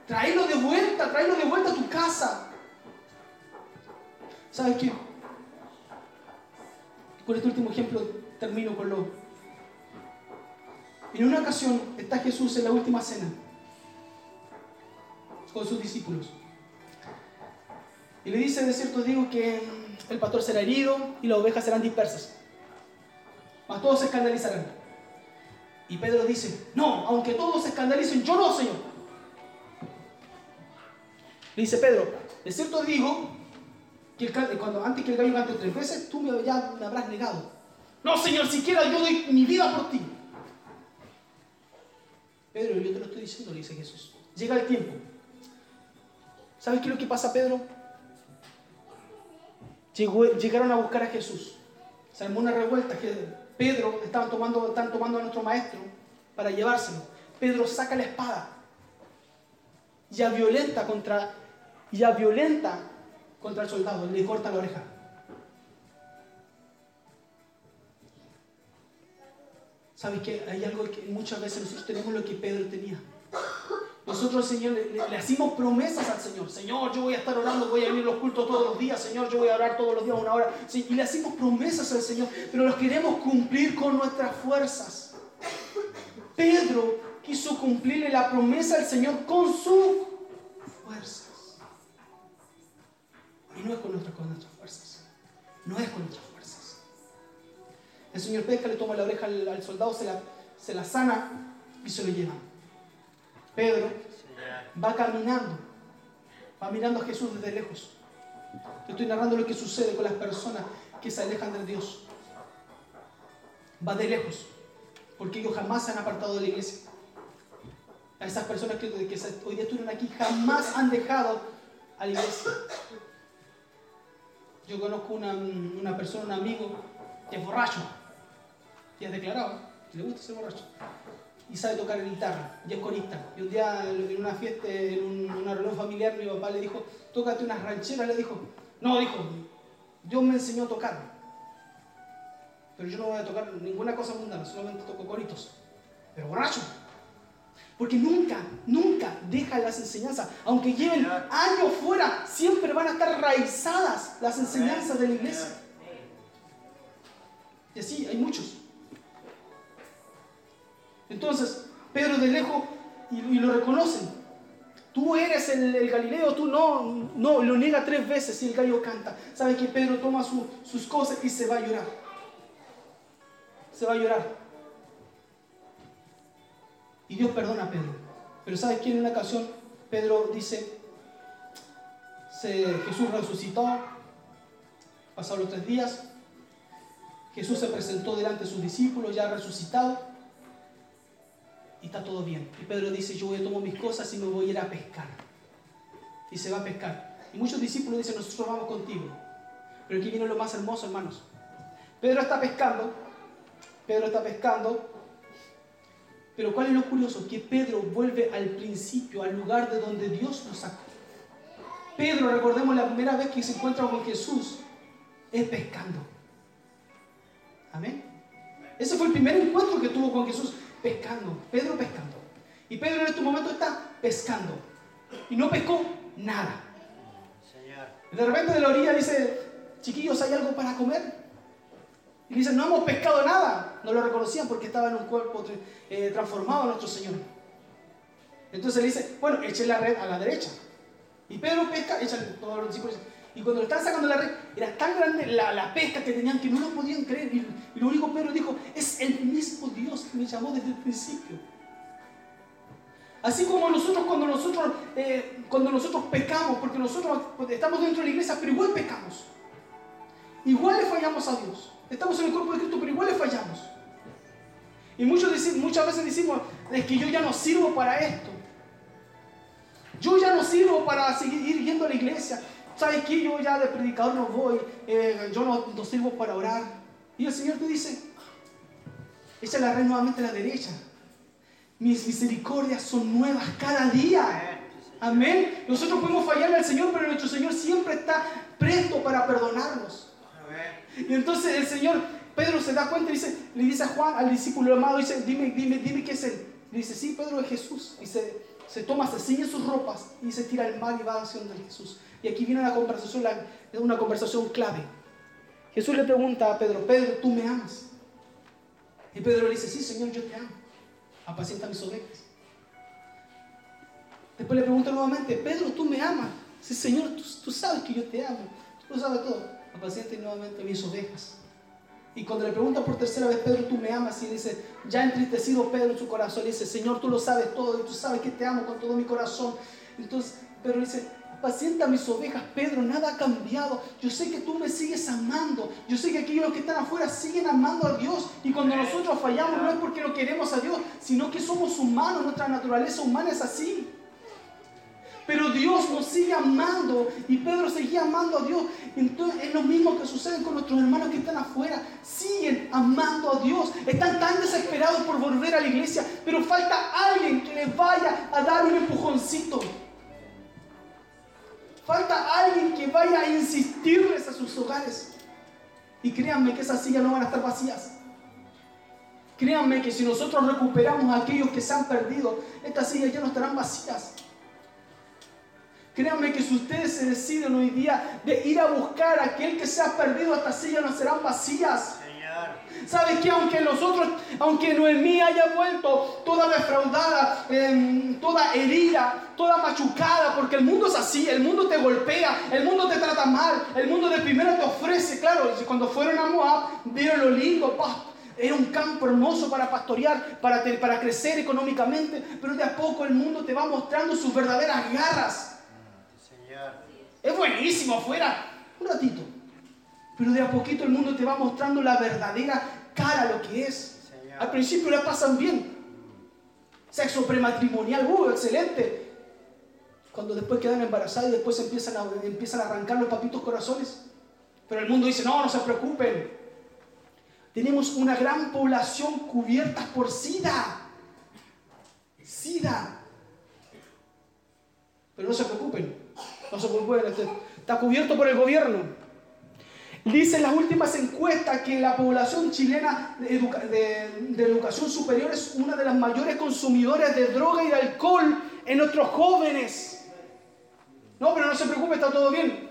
Tráelo de vuelta, tráelo de vuelta a tu casa. ¿Sabes qué? Con este último ejemplo termino con lo. En una ocasión está Jesús en la última cena con sus discípulos. Y le dice, de cierto digo, que el pastor será herido y las ovejas serán dispersas. Mas todos se escandalizarán. Y Pedro dice, no, aunque todos se escandalicen, yo no, Señor. Le dice Pedro, de cierto digo, que cuando, antes que el gallo cante tres veces, tú me, ya me habrás negado. No, Señor, siquiera yo doy mi vida por ti. Pedro, yo te lo estoy diciendo, le dice Jesús. Llega el tiempo. ¿Sabes qué es lo que pasa, Pedro? Llegaron a buscar a Jesús. Se armó una revuelta. Que Pedro estaban tomando, están tomando a nuestro maestro para llevárselo. Pedro saca la espada. Ya violenta contra, ya violenta contra el soldado. Le corta la oreja. ¿Sabes qué? Hay algo que muchas veces nosotros tenemos lo que Pedro tenía. Nosotros, Señor, le, hacemos promesas al Señor. Señor, yo voy a estar orando, voy a venir a los cultos todos los días. Señor, yo voy a orar todos los días una hora. Y le hacemos promesas al Señor, pero las queremos cumplir con nuestras fuerzas. Pedro quiso cumplirle la promesa al Señor con sus fuerzas. Y no es con nuestras, con nuestras fuerzas. No es con nuestras fuerzas. El Señor pesca, le toma la oreja al, al soldado, se la, se la sana y se lo lleva. Pedro va caminando, va mirando a Jesús desde lejos. Te estoy narrando lo que sucede con las personas que se alejan de Dios. Va de lejos, porque ellos jamás se han apartado de la iglesia. A esas personas que, hoy día estuvieron aquí jamás han dejado a la iglesia. Yo conozco una, una persona, un amigo, que es borracho. y es declarado, le gusta ser borracho, y sabe tocar guitarra, y es corista. Y un día en una fiesta, en un- una reunión familiar, mi papá le dijo, tócate unas rancheras, le dijo, no, dijo, Dios me enseñó a tocar, pero yo no voy a tocar ninguna cosa mundana, solamente toco coritos, pero borracho. Porque nunca, nunca deja las enseñanzas. Aunque lleven años fuera, siempre van a estar raizadas las enseñanzas de la iglesia. Y así hay muchos. Entonces, Pedro de lejos, y, lo reconocen. Tú eres el, el Galileo, tú no, no, lo niega tres veces y el gallo canta. ¿Sabe que Pedro toma su- sus cosas y se va a llorar? Se va a llorar. Y Dios perdona a Pedro. Pero ¿sabes quién en una ocasión Pedro dice, se- Jesús resucitó, pasaron los tres días, Jesús se presentó delante de sus discípulos ya resucitado y está todo bien. Y Pedro dice, yo voy a tomar mis cosas y me voy a ir a pescar. Y se va a pescar. Y muchos discípulos dicen, nosotros vamos contigo. Pero aquí viene lo más hermoso, hermanos. Pedro está pescando, Pedro está pescando, pero ¿cuál es lo curioso? Que Pedro vuelve al principio, al lugar de donde Dios lo sacó. Pedro, recordemos la primera vez que se encuentra con Jesús, es pescando. Amén. Ese fue el primer encuentro que tuvo con Jesús, pescando. Pedro pescando. Y Pedro en este momento está pescando. Y no pescó nada. De repente de la orilla dice, chiquillos, ¿hay algo para comer? Y dicen, no hemos pescado nada. No lo reconocían porque estaba en un cuerpo eh, transformado nuestro Señor. Entonces le dice, bueno, echen la red a la derecha. Y Pedro pesca, echan todos los discípulos. Y cuando le están sacando la red, era tan grande la, la pesca que tenían que no lo podían creer. Y, y lo único Pedro dijo, es el mismo Dios que me llamó desde el principio. Así como nosotros cuando nosotros, eh, cuando nosotros pecamos, porque nosotros estamos dentro de la iglesia, pero igual pecamos. Igual le fallamos a Dios. Estamos en el cuerpo de Cristo, pero igual le fallamos. Y muchos deci- muchas veces decimos, es que yo ya no sirvo para esto. Yo ya no sirvo para seguir yendo a la iglesia. ¿Sabes qué? Yo ya de predicador no voy. eh, yo no, no sirvo para orar. Y el Señor te dice, echa la red nuevamente a la derecha. Mis misericordias son nuevas cada día. Amén. Nosotros podemos fallarle al Señor, pero nuestro Señor siempre está presto para perdonarnos. Y entonces el Señor, Pedro se da cuenta y dice, le dice a Juan, al discípulo amado, dice, dime, dime, dime qué es él. Le dice, sí, Pedro es Jesús. Y se, se toma, se ciñe sus ropas y se tira al mar y va hacia donde Jesús. Aquí viene una conversación, la- una conversación clave. Jesús le pregunta a Pedro, Pedro, ¿tú me amas? Y Pedro le dice, sí, Señor, yo te amo. Apacienta mis ovejas. Después le pregunta nuevamente, Pedro, ¿tú me amas? Sí, Señor, tú, sabes que yo te amo. Tú lo sabes todo. Apacienta nuevamente mis ovejas. Y cuando le pregunta por tercera vez, Pedro, tú me amas, y dice, ya entristecido Pedro en su corazón, le dice, Señor, tú lo sabes todo, y tú sabes que te amo con todo mi corazón. Entonces Pedro dice, apacienta mis ovejas, Pedro, nada ha cambiado. Yo sé que tú me sigues amando. Yo sé que aquellos que están afuera siguen amando a Dios. Y cuando nosotros fallamos no es porque no queremos a Dios, sino que somos humanos, nuestra naturaleza humana es así. Pero Dios nos sigue amando y Pedro seguía amando a Dios. Entonces es lo mismo que sucede con nuestros hermanos que están afuera. Siguen amando a Dios. Están tan desesperados por volver a la iglesia, pero falta alguien que les vaya a dar un empujoncito. Falta alguien que vaya a insistirles a sus hogares. Y créanme que esas sillas no van a estar vacías. Créanme que si nosotros recuperamos a aquellos que se han perdido, estas sillas ya no estarán vacías. Créanme que si ustedes se deciden hoy día de ir a buscar a aquel que se ha perdido, estas sillas no serán vacías. ¿Sabes que Aunque nosotros, aunque Noemí haya vuelto toda defraudada, em, toda herida, toda machucada, porque el mundo es así, el mundo te golpea, el mundo te trata mal, el mundo de primero te ofrece, claro, cuando fueron a Moab, vieron lo lindo, pa, era un campo hermoso para pastorear, para, te- para crecer económicamente, pero de a poco el mundo te va mostrando sus verdaderas garras. Es buenísimo afuera, un ratito. Pero de a poquito el mundo te va mostrando la verdadera cara, lo que es. Al principio la pasan bien. Sexo prematrimonial, uh, excelente. Cuando después quedan embarazadas y después empiezan a, empiezan a arrancar los papitos corazones. Pero el mundo dice, no, no se preocupen. Tenemos una gran población cubierta por SIDA. SIDA. Pero no se preocupen, no se preocupen, este- está cubierto por el gobierno. Dicen las últimas encuestas que la población chilena de, educa- de- de educación superior es una de las mayores consumidoras de droga y de alcohol en nuestros jóvenes. No, pero no se preocupe, está todo bien.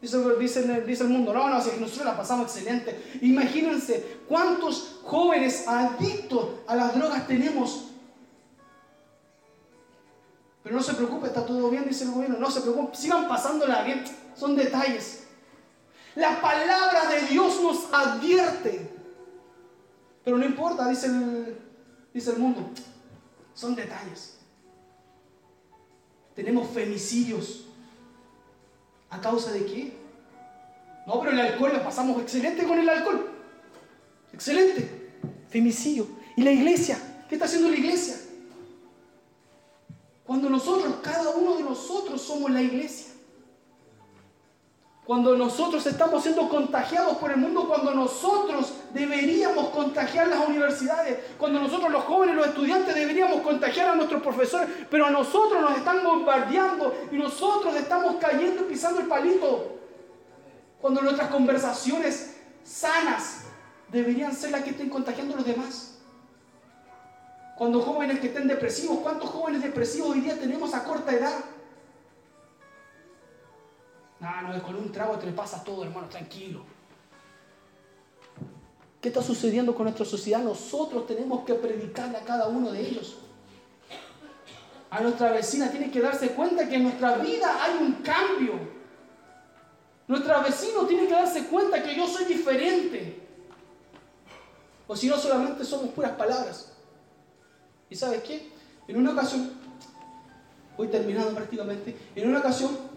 Dice, dice- el mundo, no, no, si nosotros la pasamos excelente. Imagínense cuántos jóvenes adictos a las drogas tenemos. Pero no se preocupe, está todo bien, dice el gobierno. No se preocupe, sigan pasándola bien. Son detalles. La palabra de Dios nos advierte. Pero no importa, dice el, dice el mundo. Son detalles. Tenemos femicidios. ¿A causa de qué? No, pero el alcohol lo pasamos excelente con el alcohol. Excelente. Femicidio. ¿Y la iglesia? ¿Qué está haciendo la iglesia? Cuando nosotros, cada uno de nosotros somos la iglesia. Cuando nosotros estamos siendo contagiados por el mundo, cuando nosotros deberíamos contagiar las universidades, cuando nosotros los jóvenes, los estudiantes deberíamos contagiar a nuestros profesores, pero a nosotros nos están bombardeando y nosotros estamos cayendo y pisando el palito. Cuando nuestras conversaciones sanas deberían ser las que estén contagiando a los demás. Cuando jóvenes que estén depresivos, ¿cuántos jóvenes depresivos hoy día tenemos a corta edad? No, no, con un trago te le pasa todo, hermano, tranquilo. ¿Qué está sucediendo con nuestra sociedad? Nosotros tenemos que predicarle a cada uno de ellos. A nuestra vecina tiene que darse cuenta que en nuestra vida hay un cambio. Nuestra vecino tiene que darse cuenta que yo soy diferente. O si no, solamente somos puras palabras. ¿Y sabes qué? En una ocasión, voy terminando prácticamente, en una ocasión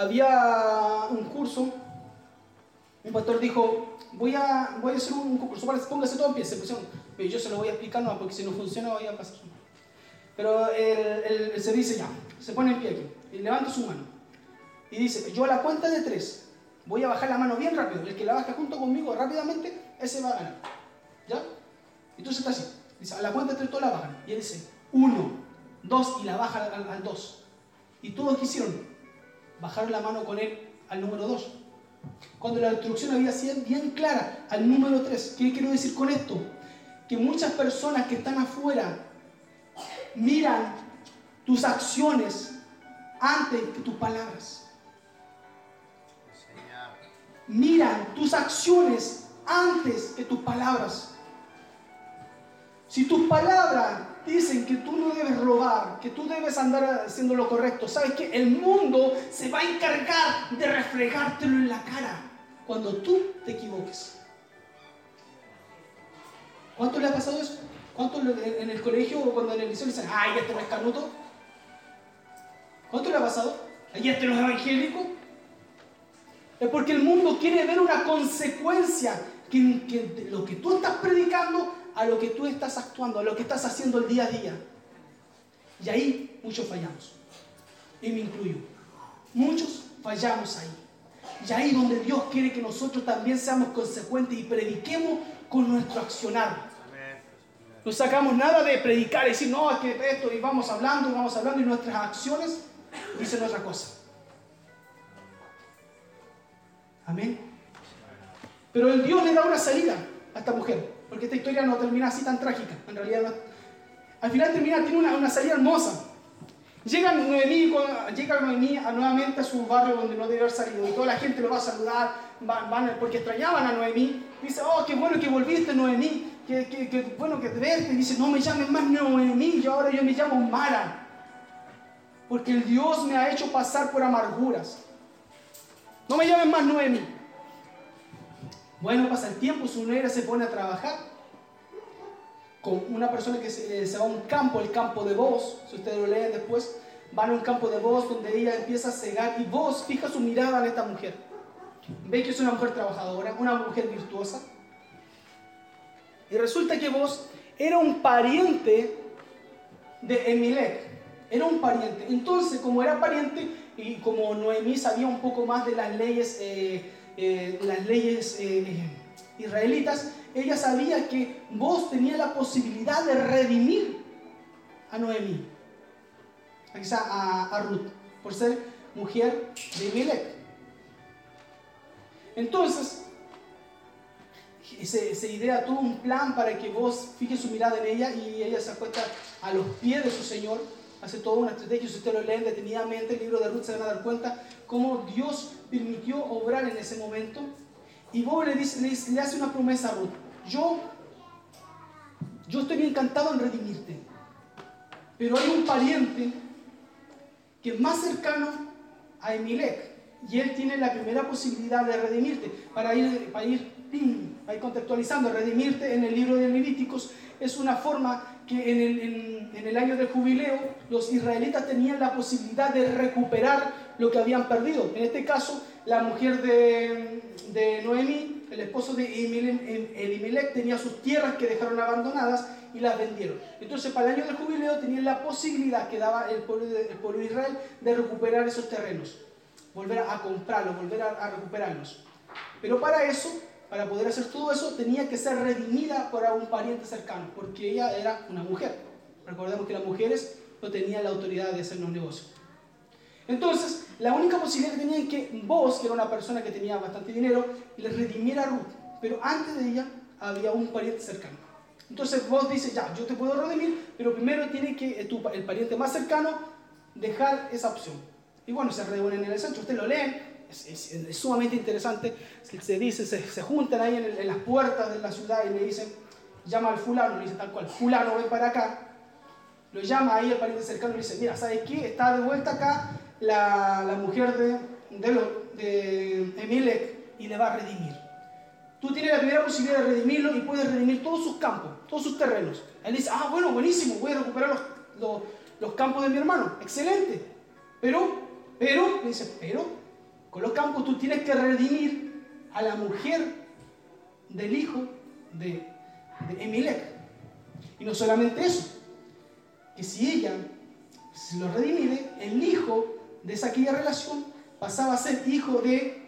había un curso, un pastor dijo, voy a, voy a hacer un curso, Vale, póngase todo en pie, se pusieron, pero yo se lo voy a explicar, no, porque si no funciona voy a pasar. Pero él, él- él se dice ya, se pone en pie aquí, y levanta su mano, y dice, yo a la cuenta de tres, voy a bajar la mano bien rápido, el que la baja junto conmigo rápidamente, ese va a ganar, ¿ya? Entonces está así, dice, a la cuenta de tres todos la bajan, y él dice, uno, dos, y la baja al, al dos. Y todos quisieron, bajaron la mano con él al número 2. Cuando la instrucción había sido bien clara al número 3. ¿Qué quiero decir con esto? Que muchas personas que están afuera miran tus acciones antes que tus palabras. Miran tus acciones antes que tus palabras. Si tus palabras dicen que tú no debes robar, que tú debes andar haciendo lo correcto, ¿sabes qué? El mundo se va a encargar de reflejártelo en la cara cuando tú te equivoques. ¿Cuánto le ha pasado eso? ¿Cuánto en el colegio o cuando en el liceo le dicen, ay, este no es canuto? ¿Cuánto le ha pasado? ¿Y este no es evangélico? Es porque el mundo quiere ver una consecuencia que, que lo que tú estás predicando a lo que tú estás actuando, a lo que estás haciendo el día a día. Y ahí muchos fallamos. Y me incluyo. Muchos fallamos ahí. Y ahí donde Dios quiere que nosotros también seamos consecuentes y prediquemos con nuestro accionar. No sacamos nada de predicar y decir, no, es que esto, y vamos hablando, y vamos hablando, y nuestras acciones dicen otra cosa. Amén. Pero el Dios le da una salida a esta mujer, porque esta historia no termina así tan trágica. En realidad, al final termina, tiene una, una salida hermosa. Llega Noemí, llega Noemí nuevamente a su barrio donde no debe haber salido y toda la gente lo va a saludar, van, porque extrañaban a Noemí. Dice, oh, qué bueno que volviste Noemí, qué, bueno que te verte. Dice, no me llamen más Noemí, yo ahora yo me llamo Mara. Porque el Dios me ha hecho pasar por amarguras. No me llamen más Noemí. Bueno, pasa el tiempo, su nuera se pone a trabajar con una persona que se, eh, se va a un campo, el campo de voz, si ustedes lo leen después, van a un campo de voz donde ella empieza a cegar y vos fija su mirada en esta mujer. Ve que es una mujer trabajadora, una mujer virtuosa. Y resulta que vos era un pariente de Emilec, era un pariente. Entonces, como era pariente y como Noemí sabía un poco más de las leyes, eh, eh, las leyes eh, israelitas, ella sabía que vos tenías la posibilidad de redimir a Noemí, a, a Ruth, por ser mujer de Melech. Entonces, se, idea todo un plan para que vos fijes su mirada en ella y ella se acuesta a los pies de su Señor, hace toda una estrategia, si ustedes lo leen detenidamente, el libro de Ruth se van a dar cuenta cómo Dios permitió obrar en ese momento. Y vos le, dice, le, le hace una promesa a Ruth, yo, yo estoy encantado en redimirte, pero hay un pariente que es más cercano a Emilec y él tiene la primera posibilidad de redimirte para ir, para ir, para ir contextualizando, redimirte en el libro de Levíticos es una forma que en el, en, en el, año del jubileo los israelitas tenían la posibilidad de recuperar lo que habían perdido. En este caso, la mujer de, de Noemí, el esposo de Elimelech, tenía sus tierras que dejaron abandonadas y las vendieron. Entonces, para el año del jubileo tenían la posibilidad que daba el pueblo de, Israel de recuperar esos terrenos, volver a comprarlos, volver a, a recuperarlos. Pero para eso para poder hacer todo eso tenía que ser redimida por un pariente cercano, porque ella era una mujer. Recordemos que las mujeres no tenían la autoridad de hacer los negocios. Entonces, la única posibilidad que tenían que vos, que era una persona que tenía bastante dinero, le redimiera a Ruth. Pero antes de ella había un pariente cercano. Entonces vos dices, ya, yo te puedo redimir, pero primero tiene que tu, el pariente más cercano dejar esa opción. Y bueno, se reúnen en el centro, ustedes lo leen, es, es, es, sumamente interesante. Se dice, se, se juntan ahí en, el, en, las puertas de la ciudad y le dicen, llama al fulano, le dice tal cual, fulano ven para acá. Lo llama ahí el pariente cercano y le dice, mira, ¿sabes qué? Está de vuelta acá la, mujer de, de, lo, y le va a redimir. Tú tienes la primera posibilidad de redimirlo y puedes redimir todos sus campos, todos sus terrenos. Él dice, ah, bueno, buenísimo, voy a recuperar los, los, campos de mi hermano. Excelente. Pero, pero, dice, pero, con los campos tú tienes que redimir a la mujer del hijo de, de Emilec. Y no solamente eso, que si ella se lo redimide, el hijo de esa aquella relación pasaba a ser hijo de,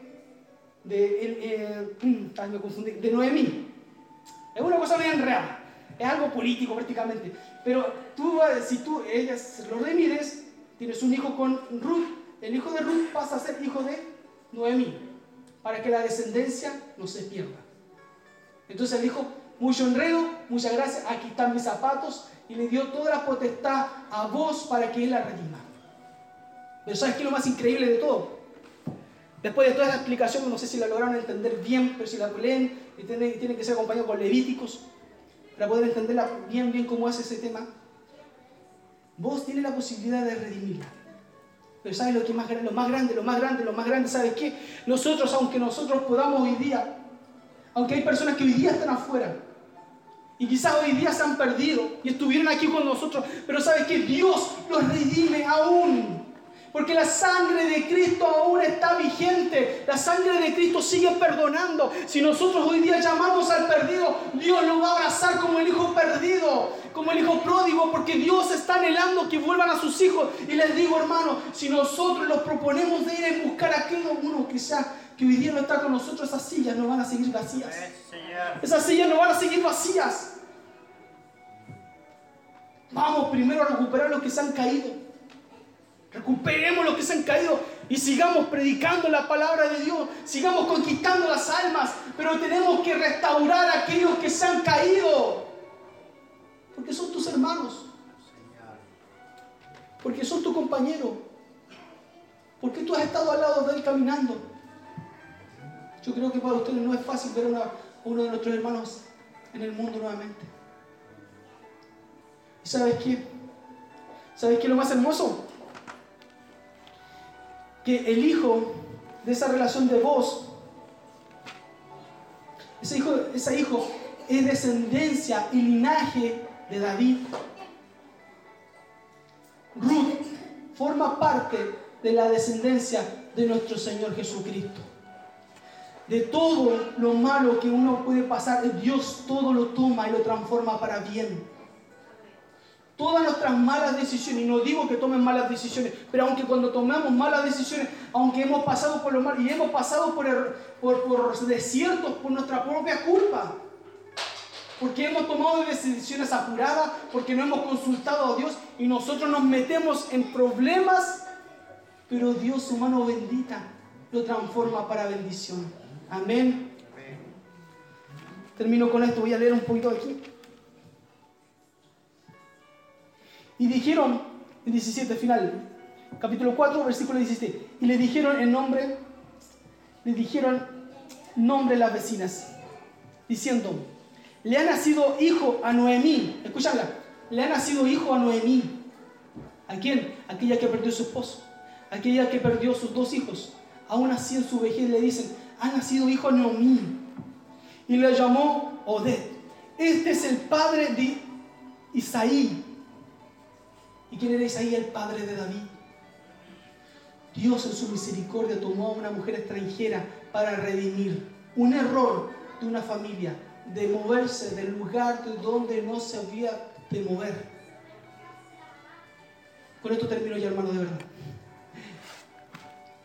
de, confundí, de Noemí. Es una cosa bien real, es algo político prácticamente. Pero tú, si tú, ella se lo remides, tienes un hijo con Ruth, el hijo de Ruth pasa a ser hijo de Noemí, para que la descendencia no se pierda. Entonces él dijo, mucho enredo, muchas gracias, aquí están mis zapatos, y le dio toda la potestad a vos para que él la redima. Pero ¿sabes qué es lo más increíble de todo? Después de toda esa explicación, no sé si la lograron entender bien, pero si la leen, y que ser acompañados con levíticos, para poder entenderla bien, bien cómo es ese tema, vos tienes la posibilidad de redimirla. Pero ¿sabes lo que más grande? Lo más grande, lo más grande, lo más grande, ¿sabes qué? Nosotros, aunque nosotros podamos hoy día, aunque hay personas que hoy día están afuera, y quizás hoy día se han perdido y estuvieron aquí con nosotros, pero ¿sabes qué? Dios los redime aún. Porque la sangre de Cristo aún está vigente. La sangre de Cristo sigue perdonando. Si nosotros hoy día llamamos al perdido, Dios lo va a abrazar como el hijo perdido, como el hijo pródigo, porque Dios está anhelando que vuelvan a sus hijos. Y les digo, hermano, si nosotros los proponemos de ir a buscar a aquel uno que sea que hoy día no está con nosotros, esas sillas no van a seguir vacías. Esas sillas no van a seguir vacías. Vamos primero a recuperar los que se han caído. Recuperemos los que se han caído y sigamos predicando la palabra de Dios, sigamos conquistando las almas, pero tenemos que restaurar a aquellos que se han caído, porque son tus hermanos, porque son tu compañero, porque tú has estado al lado de él caminando. Yo creo que para ustedes no es fácil ver a uno de nuestros hermanos en el mundo nuevamente. ¿Y sabes qué? ¿Sabes qué es lo más hermoso? Que el hijo de esa relación de vos, ese hijo, ese hijo es descendencia y linaje de David. Ruth forma parte de la descendencia de nuestro Señor Jesucristo. De todo lo malo que uno puede pasar, Dios todo lo toma y lo transforma para bien todas nuestras malas decisiones, y no digo que tomen malas decisiones, pero aunque cuando tomamos malas decisiones, aunque hemos pasado por lo mal y hemos pasado por, por, por desiertos por nuestra propia culpa, porque hemos tomado decisiones apuradas, porque no hemos consultado a Dios y nosotros nos metemos en problemas, pero Dios, su mano bendita, lo transforma para bendición. Amén. Termino con esto, voy a leer un poquito aquí. Y dijeron, en 17 final, capítulo 4, versículo 17, y le dijeron el nombre, le dijeron nombre las vecinas, diciendo, le ha nacido hijo a Noemí, escúchala, le ha nacido hijo a Noemí. ¿A quién? Aquella que perdió su esposo, aquella que perdió sus dos hijos. Aún así en su vejez le dicen, ha nacido hijo a Noemí. Y le llamó Oded. Este es el padre de Isaí. ¿Y quién era Isaí? El padre de David. Dios en su misericordia tomó a una mujer extranjera para redimir un error de una familia, de moverse del lugar de donde no se había de mover. Con esto termino ya, hermano, de verdad.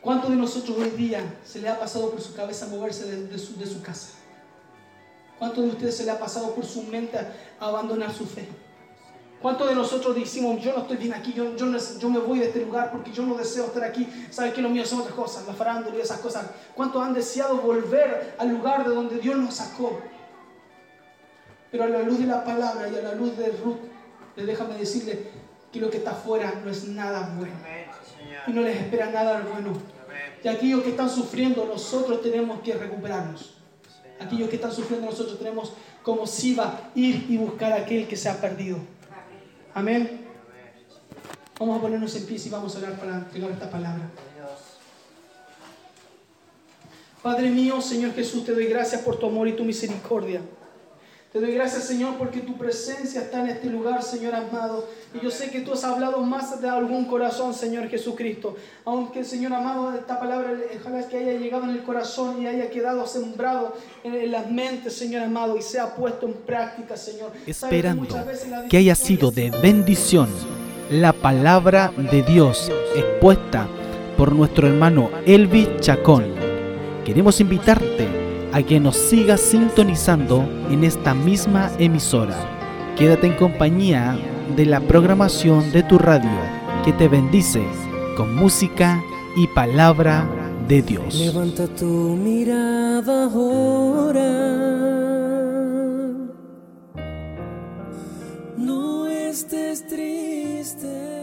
¿Cuántos de nosotros hoy día se le ha pasado por su cabeza moverse de su, de su casa? ¿Cuántos de ustedes se le ha pasado por su mente abandonar su fe? ¿Cuántos de nosotros decimos, yo no estoy bien aquí, yo, yo, yo, me voy de este lugar porque yo no deseo estar aquí? ¿Sabes que lo mío son otras cosas, la farándula y esas cosas? ¿Cuántos han deseado volver al lugar de donde Dios nos sacó? Pero a la luz de la palabra y a la luz de Ruth, déjame decirle que lo que está afuera no es nada bueno. Y no les espera nada bueno. Y aquellos que están sufriendo, nosotros tenemos que recuperarnos. Aquellos que están sufriendo, nosotros tenemos como Siba ir y buscar a aquel que se ha perdido. Amén. Vamos a ponernos en pie y vamos a orar para entregar esta palabra. Padre mío, Señor Jesús, te doy gracias por tu amor y tu misericordia. Te doy gracias, Señor, porque tu presencia está en este lugar, Señor amado. Y yo sé que tú has hablado más de algún corazón, Señor Jesucristo. Aunque, Señor amado, esta palabra ojalá que haya llegado en el corazón y haya quedado sembrado en las mentes, Señor amado, y sea puesto en práctica, Señor. Esperando que haya sido de bendición la palabra de Dios expuesta por nuestro hermano Elvis Chacón. Queremos invitarte a que nos sigas sintonizando en esta misma emisora. Quédate en compañía de la programación de tu radio, que te bendice con música y palabra de Dios. Levanta tu mirada ahora. No estés triste.